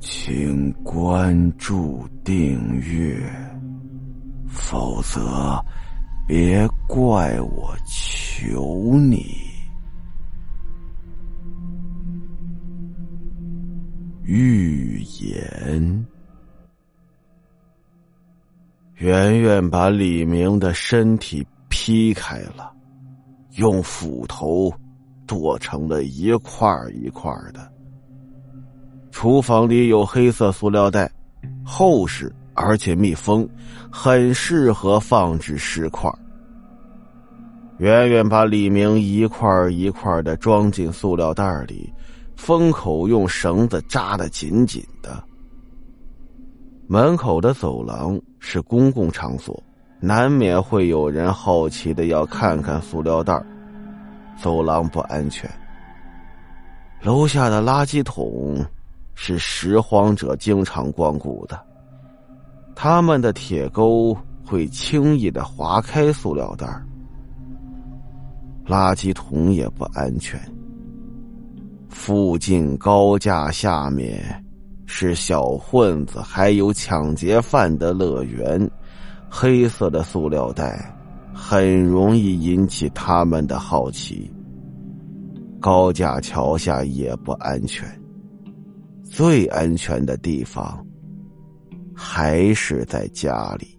请关注订阅，否则别怪我求你。预言。圆圆把李明的身体劈开了，用斧头剁成了一块一块的。厨房里有黑色塑料袋，厚实而且密封，很适合放置尸块。圆圆把李明一块一块的装进塑料袋里，封口用绳子扎得紧紧的。门口的走廊是公共场所，难免会有人好奇的要看看塑料袋。走廊不安全。楼下的垃圾桶。是拾荒者经常光顾的，他们的铁钩会轻易的划开塑料袋垃圾桶也不安全。附近高架下面是小混子还有抢劫犯的乐园，黑色的塑料袋很容易引起他们的好奇。高架桥下也不安全。最安全的地方，还是在家里。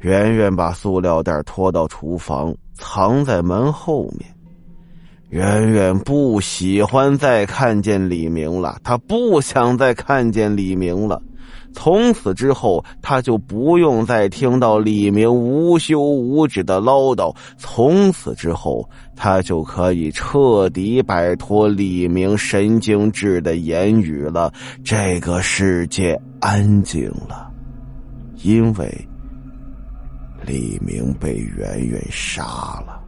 圆圆把塑料袋拖到厨房，藏在门后面。圆圆不喜欢再看见李明了，他不想再看见李明了。从此之后，他就不用再听到李明无休无止的唠叨。从此之后，他就可以彻底摆脱李明神经质的言语了。这个世界安静了，因为李明被圆圆杀了。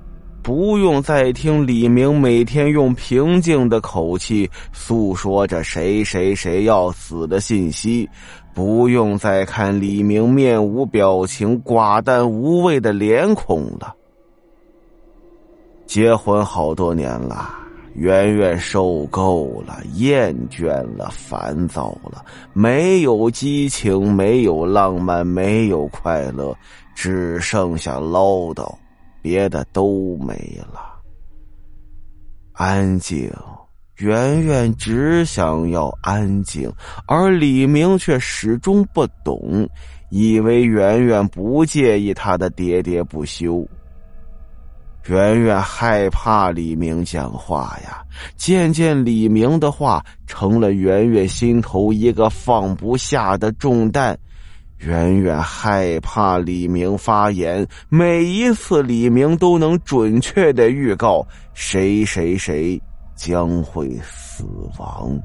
不用再听李明每天用平静的口气诉说着谁谁谁要死的信息，不用再看李明面无表情、寡淡无味的脸孔了。结婚好多年了，圆圆受够了、厌倦了、烦躁了，没有激情，没有浪漫，没有快乐，只剩下唠叨。别的都没了，安静。圆圆只想要安静，而李明却始终不懂，以为圆圆不介意他的喋喋不休。圆圆害怕李明讲话呀，渐渐李明的话成了圆圆心头一个放不下的重担。远远害怕李明发言，每一次李明都能准确的预告谁谁谁将会死亡，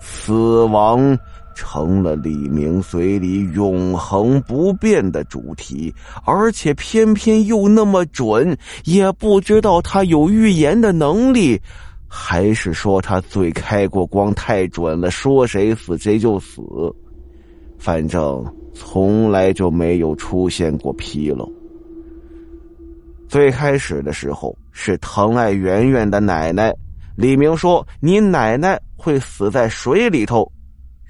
死亡成了李明嘴里永恒不变的主题，而且偏偏又那么准，也不知道他有预言的能力，还是说他嘴开过光太准了，说谁死谁就死，反正。从来就没有出现过纰漏。最开始的时候是疼爱圆圆的奶奶，李明说：“你奶奶会死在水里头。”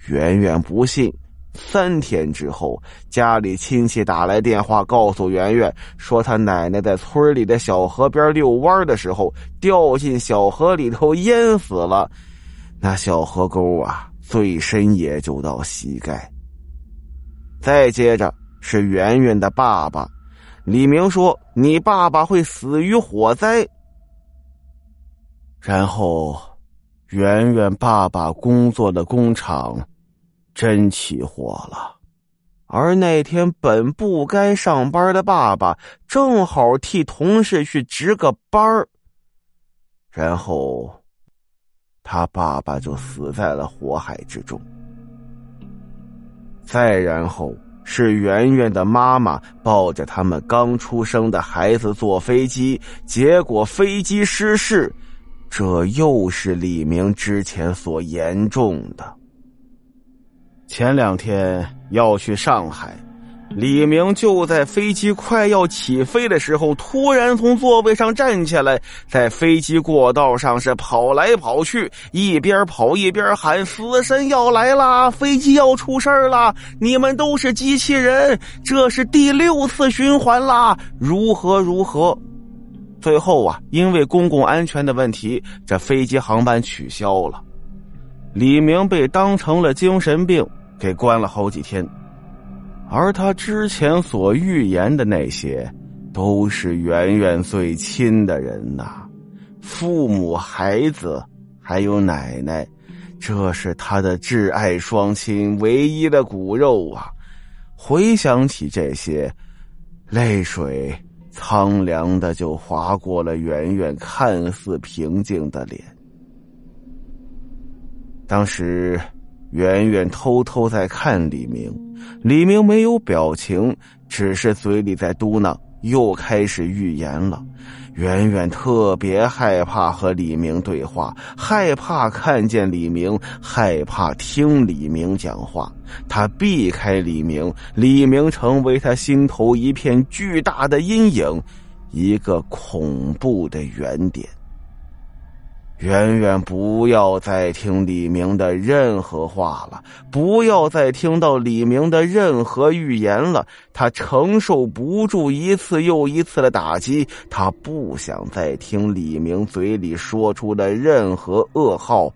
圆圆不信。三天之后，家里亲戚打来电话，告诉圆圆说，他奶奶在村里的小河边遛弯的时候掉进小河里头淹死了。那小河沟啊，最深也就到膝盖。再接着是圆圆的爸爸，李明说：“你爸爸会死于火灾。”然后，圆圆爸爸工作的工厂真起火了，而那天本不该上班的爸爸正好替同事去值个班儿，然后他爸爸就死在了火海之中。再然后是圆圆的妈妈抱着他们刚出生的孩子坐飞机，结果飞机失事，这又是李明之前所严重的。前两天要去上海，李明就在飞机快要起飞的时候，突然从座位上站起来，在飞机过道上是跑来跑去，一边跑一边喊：“死神要来啦！飞机要出事儿啦！你们都是机器人！这是第六次循环啦！如何如何？”最后啊，因为公共安全的问题，这飞机航班取消了。李明被当成了精神病，给关了好几天。而他之前所预言的那些，都是圆圆最亲的人呐，父母、孩子，还有奶奶，这是他的挚爱双亲，唯一的骨肉啊！回想起这些，泪水苍凉的就划过了圆圆看似平静的脸。当时。圆圆偷偷在看李明，李明没有表情，只是嘴里在嘟囔，又开始预言了。圆圆特别害怕和李明对话，害怕看见李明，害怕听李明讲话。他避开李明，李明成为他心头一片巨大的阴影，一个恐怖的原点。圆圆，不要再听李明的任何话了，不要再听到李明的任何预言了。他承受不住一次又一次的打击，他不想再听李明嘴里说出的任何噩耗，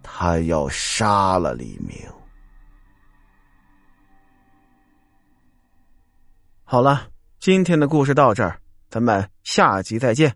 他要杀了李明。好了，今天的故事到这儿，咱们下集再见。